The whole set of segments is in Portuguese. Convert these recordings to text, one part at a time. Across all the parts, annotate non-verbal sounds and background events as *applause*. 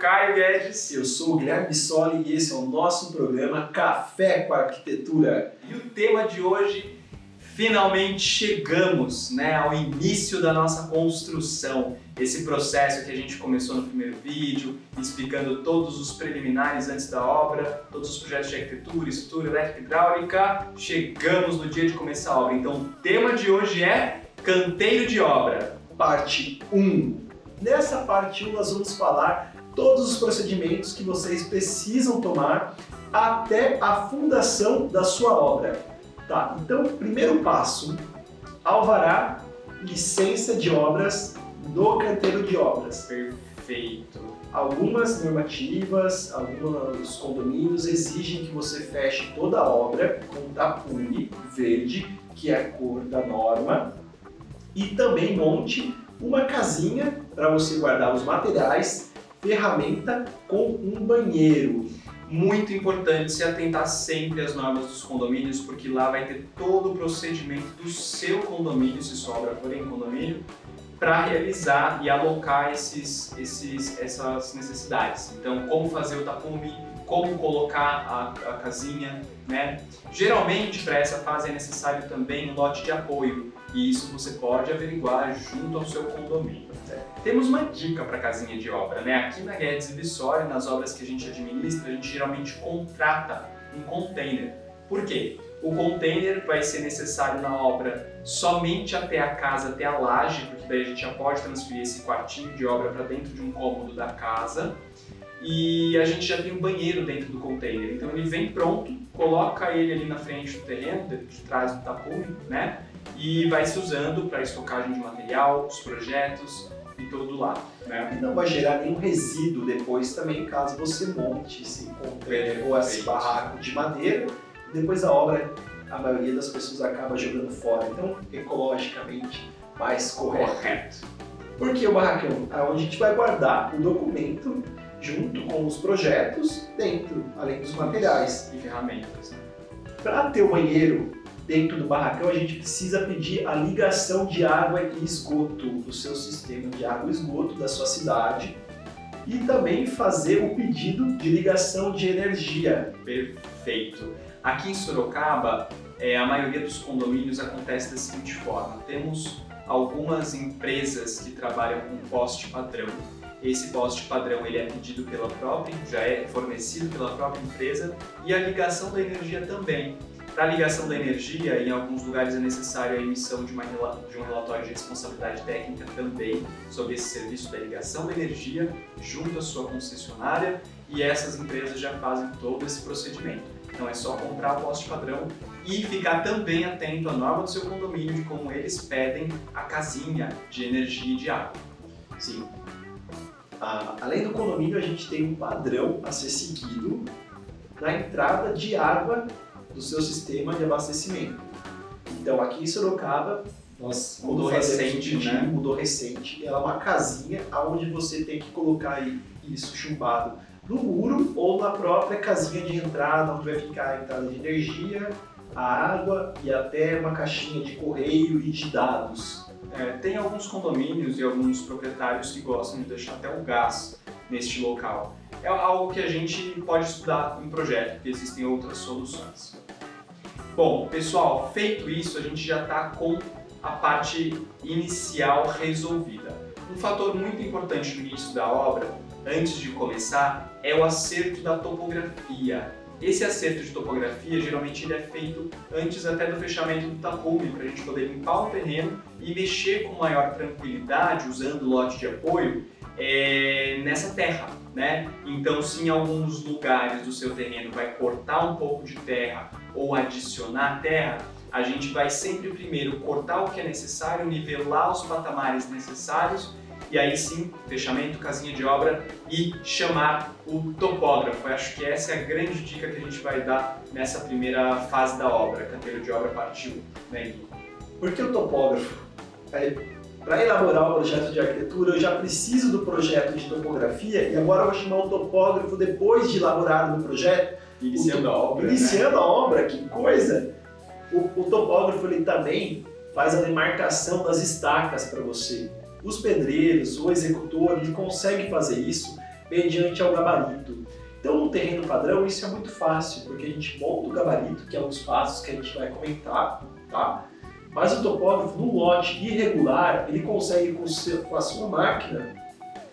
Caio Guedes. Eu sou o Guilherme Bissoli e esse é o nosso programa Café com Arquitetura. E o tema de hoje, finalmente chegamos né, ao início da nossa construção. Esse processo que a gente começou no primeiro vídeo, explicando todos os preliminares antes da obra, todos os projetos de arquitetura, estrutura, elétrica e hidráulica. Chegamos no dia de começar a obra. Então o tema de hoje é canteiro de obra. Parte 1. Nessa parte 1 nós vamos falar todos os procedimentos que vocês precisam tomar até a fundação da sua obra. Tá, então, primeiro passo, alvará, licença de obras no canteiro de obras. Perfeito. Algumas normativas, alguns condomínios exigem que você feche toda a obra com tapume verde, que é a cor da norma, e também monte uma casinha para você guardar os materiais, ferramenta com um banheiro. Muito importante se atentar sempre às normas dos condomínios, porque lá vai ter todo o procedimento do seu condomínio, se sua obra for em condomínio, para realizar e alocar esses, esses, essas necessidades. Então, como fazer o tapume, como colocar a, a casinha, né? Geralmente, para essa fase é necessário também um lote de apoio, e isso você pode averiguar junto ao seu condomínio. Temos uma dica para casinha de obra, né? Aqui na Guedes e Vissori, nas obras que a gente administra, a gente geralmente contrata um container. Por quê? O container vai ser necessário na obra somente até a casa, até a laje, porque daí a gente já pode transferir esse quartinho de obra para dentro de um cômodo da casa. E a gente já tem um banheiro dentro do container. Então ele vem pronto, coloca ele ali na frente do terreno, de trás do tapume, né? E vai se usando para estocagem de material, os projetos e todo lado. Né? E não vai gerar nenhum resíduo depois também, caso você monte esse container ou esse barraco de madeira. Depois da obra, a maioria das pessoas acaba jogando fora. Então, ecologicamente, mais correto. Correto. Por que o barracão? É onde a gente vai guardar o documento junto com os projetos dentro, além dos materiais. E ferramentas. Né? Para ter o banheiro dentro do barracão, a gente precisa pedir a ligação de água e esgoto do seu sistema de água e esgoto da sua cidade e também fazer o pedido de ligação de energia. Perfeito. Aqui em Sorocaba, é, a maioria dos condomínios acontece da seguinte forma: temos algumas empresas que trabalham com poste padrão. Esse poste padrão ele é pedido pela própria, já é fornecido pela própria empresa e a ligação da energia também. Para a ligação da energia, em alguns lugares é necessário a emissão de, uma, de um relatório de responsabilidade técnica também sobre esse serviço da ligação da energia junto à sua concessionária e essas empresas já fazem todo esse procedimento. Então é só comprar o poste padrão e ficar também atento à norma do seu condomínio de como eles pedem a casinha de energia e de água. Sim. Ah, além do condomínio, a gente tem um padrão a ser seguido na entrada de água do seu sistema de abastecimento. Então, aqui em Sorocaba, nós mudou recente, né? Mudou recente. Ela é uma casinha onde você tem que colocar isso chumbado no muro ou na própria casinha de entrada, onde vai ficar a entrada de energia, a água e até uma caixinha de correio e de dados. É, tem alguns condomínios e alguns proprietários que gostam de deixar até o gás neste local. É algo que a gente pode estudar em projeto, porque existem outras soluções. Bom, pessoal, feito isso, a gente já está com a parte inicial resolvida. Um fator muito importante no início da obra, antes de começar, é o acerto da topografia. Esse acerto de topografia geralmente ele é feito antes até do fechamento do tapume, para a gente poder limpar o terreno e mexer com maior tranquilidade, usando lote de apoio, é, nessa terra. Né? Então, se em alguns lugares do seu terreno vai cortar um pouco de terra ou adicionar terra, a gente vai sempre primeiro cortar o que é necessário, nivelar os patamares necessários e aí sim, fechamento, casinha de obra e chamar o topógrafo. Eu acho que essa é a grande dica que a gente vai dar nessa primeira fase da obra, canteiro de obra partiu, né? Por que o topógrafo? Para elaborar o projeto de arquitetura, eu já preciso do projeto de topografia e agora eu vou chamar o topógrafo depois de elaborado o projeto. Iniciando a obra. Iniciando né? a obra, que coisa! O, o topógrafo ele também faz a demarcação das estacas para você. Os pedreiros, o executor, ele consegue fazer isso mediante ao gabarito. Então, no terreno padrão, isso é muito fácil, porque a gente monta o gabarito, que é um dos passos que a gente vai comentar, tá? Mas o topógrafo, no lote irregular, ele consegue, com, seu, com a sua máquina,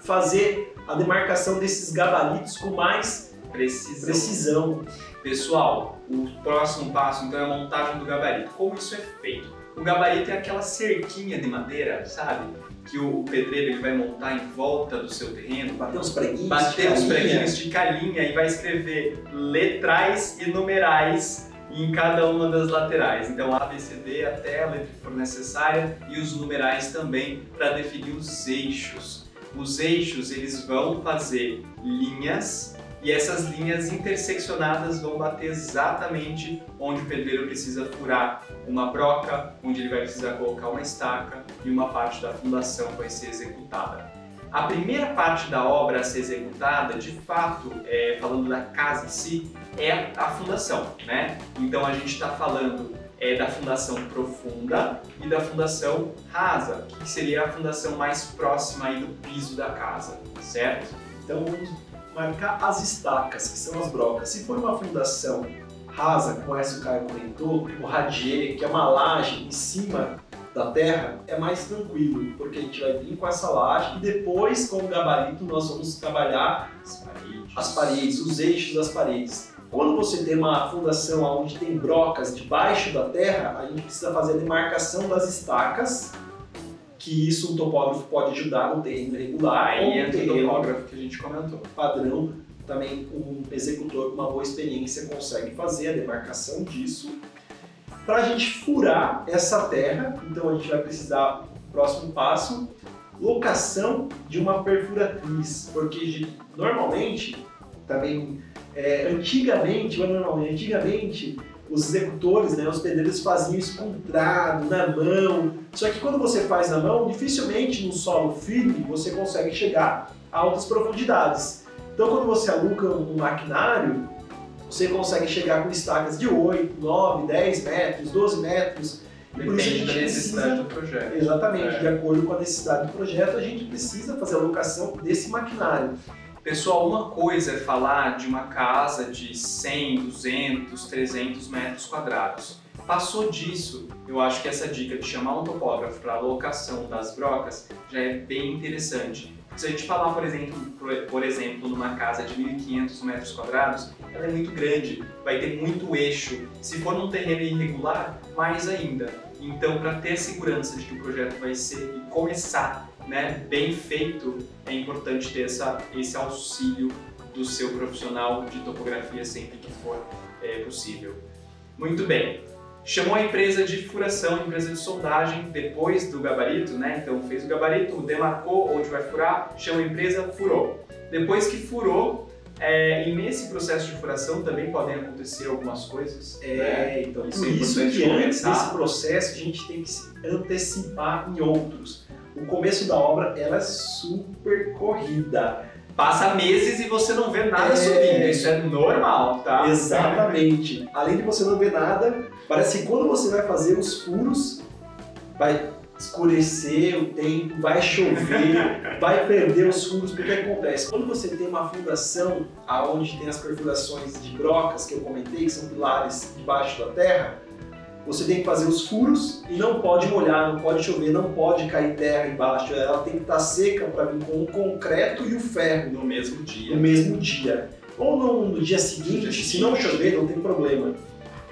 fazer a demarcação desses gabaritos com mais Precisão. precisão. Pessoal, o próximo passo então é a montagem do gabarito. Como isso é feito? O gabarito é aquela cerquinha de madeira, sabe? Que o pedreiro ele vai montar em volta do seu terreno, Bater uns preguinhos, bater os carinha. preguinhos de calinha e vai escrever letrais e numerais em cada uma das laterais. Então A, B, C, D até a letra que for necessária e os numerais também para definir os eixos. Os eixos eles vão fazer linhas e essas linhas interseccionadas vão bater exatamente onde o pedreiro precisa furar uma broca, onde ele vai precisar colocar uma estaca e uma parte da fundação vai ser executada. A primeira parte da obra a ser executada, de fato, é, falando da casa em si, é a fundação, né? Então a gente está falando é, da fundação profunda e da fundação rasa, que seria a fundação mais próxima aí do piso da casa, certo? Então vamos marcar as estacas, que são as brocas. Se for uma fundação rasa, como essa o Caio comentou, o radier, que é uma laje em cima da terra, é mais tranquilo, porque a gente vai vir com essa laje e depois, com o gabarito, nós vamos trabalhar As paredes. as paredes, os eixos das paredes. Quando você tem uma fundação onde tem brocas debaixo da terra, a gente precisa fazer a demarcação das estacas, que isso um topógrafo pode ajudar no terreno irregular ou Aí entra o topógrafo que a gente comentou. padrão, também um executor com uma boa experiência consegue fazer a demarcação disso. Para a gente furar essa terra, então a gente vai precisar, próximo passo, locação de uma perfuratriz, porque normalmente, também, é, antigamente, normalmente, antigamente, os executores, né, os pedreiros faziam isso com trado, na mão, só que quando você faz na mão, dificilmente no solo firme você consegue chegar a altas profundidades. Então, quando você aluga um maquinário, você consegue chegar com estacas de 8, 9, 10 metros, 12 metros. E por isso a gente da necessidade precisa, do projeto. exatamente, É. de acordo com a necessidade do projeto, a gente precisa fazer a alocação desse maquinário. Pessoal, uma coisa é falar de uma casa de 100, 200, 300 metros quadrados. Passou disso, eu acho que essa dica de chamar um topógrafo para alocação das brocas já é bem interessante. Se a gente falar, por exemplo, por, exemplo, numa casa de 1.500 metros quadrados, ela é muito grande, vai ter muito eixo. Se for num terreno irregular, mais ainda. Então, para ter a segurança de que o projeto vai ser e começar né, bem feito, é importante ter essa, esse auxílio do seu profissional de topografia sempre que for é, possível. Muito bem. Chamou a empresa de furação, empresa de soldagem, depois do gabarito, né? Então fez o gabarito, demarcou onde vai furar, chama a empresa, furou. Depois que furou, é, e nesse processo de furação também podem acontecer algumas coisas. né? É, então Isso por é isso importante que antes desse processo a gente tem que se antecipar em outros. O começo da obra ela é super corrida. Passa meses e você não vê nada É. subindo, isso é normal, tá? Exatamente. Além de você não ver nada, parece que quando você vai fazer os furos, vai escurecer o tempo, vai chover, *laughs* vai perder os furos, porque o que acontece? Quando você tem uma fundação aonde tem as perfurações de brocas que eu comentei, que são pilares debaixo da terra, você tem que fazer os furos e não pode molhar, não pode chover, não pode cair terra embaixo, ela tem que estar seca para vir com o concreto e o ferro No mesmo dia. no mesmo dia. Ou no, no dia seguinte, No dia se não chover, não tem problema.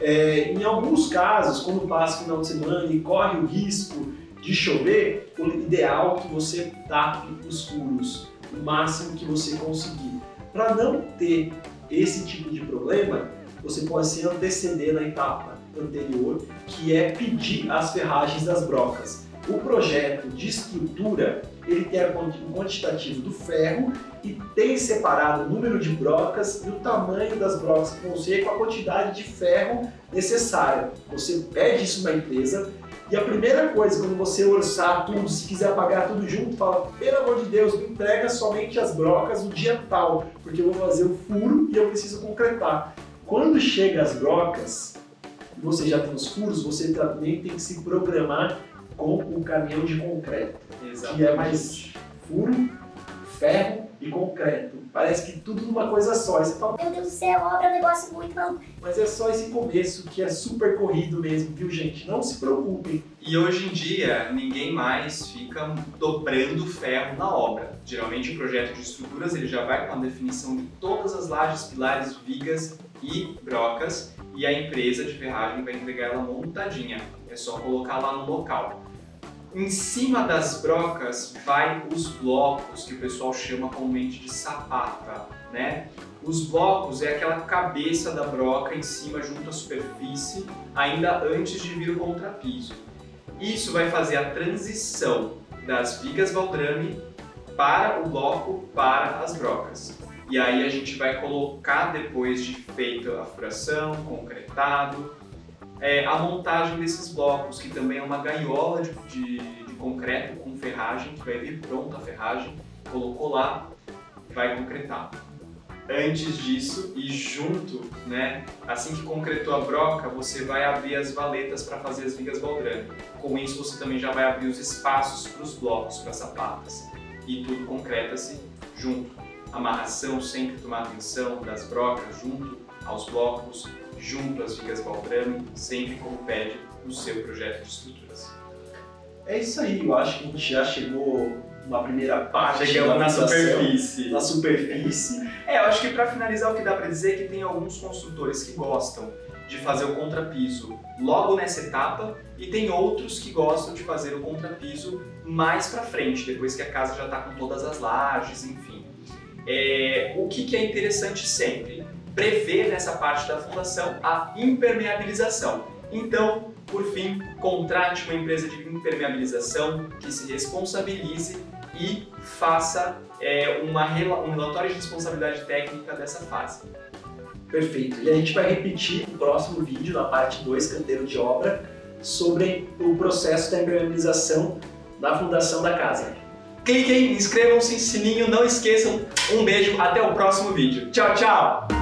É, em alguns casos, quando passa o final de semana e corre o risco de chover, o ideal é que você tape os furos o máximo que você conseguir. Para não ter esse tipo de problema, você pode se anteceder na etapa anterior, que é pedir as ferragens das brocas. O projeto de estrutura ele tem o quantitativo do ferro e tem separado o número de brocas e o tamanho das brocas que vão ser com a quantidade de ferro necessária. Você pede isso na empresa e a primeira coisa, quando você orçar tudo, se quiser pagar tudo junto, fala: pelo amor de Deus, me entrega somente as brocas no dia tal, porque eu vou fazer o furo e eu preciso concretar. Quando chega as brocas, você já tem os furos, você também tem que se programar com o caminhão de concreto Exatamente. que é mais furo, ferro e concreto. Parece que tudo numa coisa só. E você fala, Meu Deus do céu, obra é um negócio muito maluco. mas é só esse começo que é super corrido mesmo, viu gente? Não se preocupem. E hoje em dia, ninguém mais fica dobrando ferro na obra. Geralmente, o projeto de estruturas ele já vai com a definição de todas as lajes, pilares, vigas e brocas, e a empresa de ferragem vai entregar ela montadinha. É só colocar lá no local. Em cima das brocas vai os blocos que o pessoal chama comumente de sapata, né? Os blocos é aquela cabeça da broca em cima junto à superfície, ainda antes de vir o contrapiso. Isso vai fazer a transição das vigas Valdrame para o bloco para as brocas. E aí a gente vai colocar depois de feita a furação, concretado, é, a montagem desses blocos, que também é uma gaiola de, de, de concreto com ferragem, que vai vir pronta a ferragem, colocou lá, vai concretar. Antes disso e junto, né, assim que concretou a broca, você vai abrir as valetas para fazer as vigas baldrame. Com isso você também já vai abrir os espaços para os blocos, para as sapatas. E tudo concreta-se junto. Amarração, sempre tomar atenção das brocas junto aos blocos, junto às vigas baldrame, sempre como pede no seu projeto de estruturas. É isso aí, eu acho que a gente já chegou na primeira parte Chegamos na superfície. na superfície. É, eu acho que para finalizar o que dá para dizer é que tem alguns construtores que gostam de fazer o contrapiso logo nessa etapa e tem outros que gostam de fazer o contrapiso mais para frente, depois que a casa já está com todas as lajes, enfim. É, o que, que é interessante sempre? Prever nessa parte da fundação a impermeabilização. Então, por fim, contrate uma empresa de impermeabilização que se responsabilize e faça é, uma, um relatório de responsabilidade técnica dessa fase. Perfeito. E a gente vai repetir no próximo vídeo, na parte 2, canteiro de obra, sobre o processo da impermeabilização da fundação da casa. Cliquem, inscrevam-se, sininho, não esqueçam. Um beijo, até o próximo vídeo. Tchau, tchau!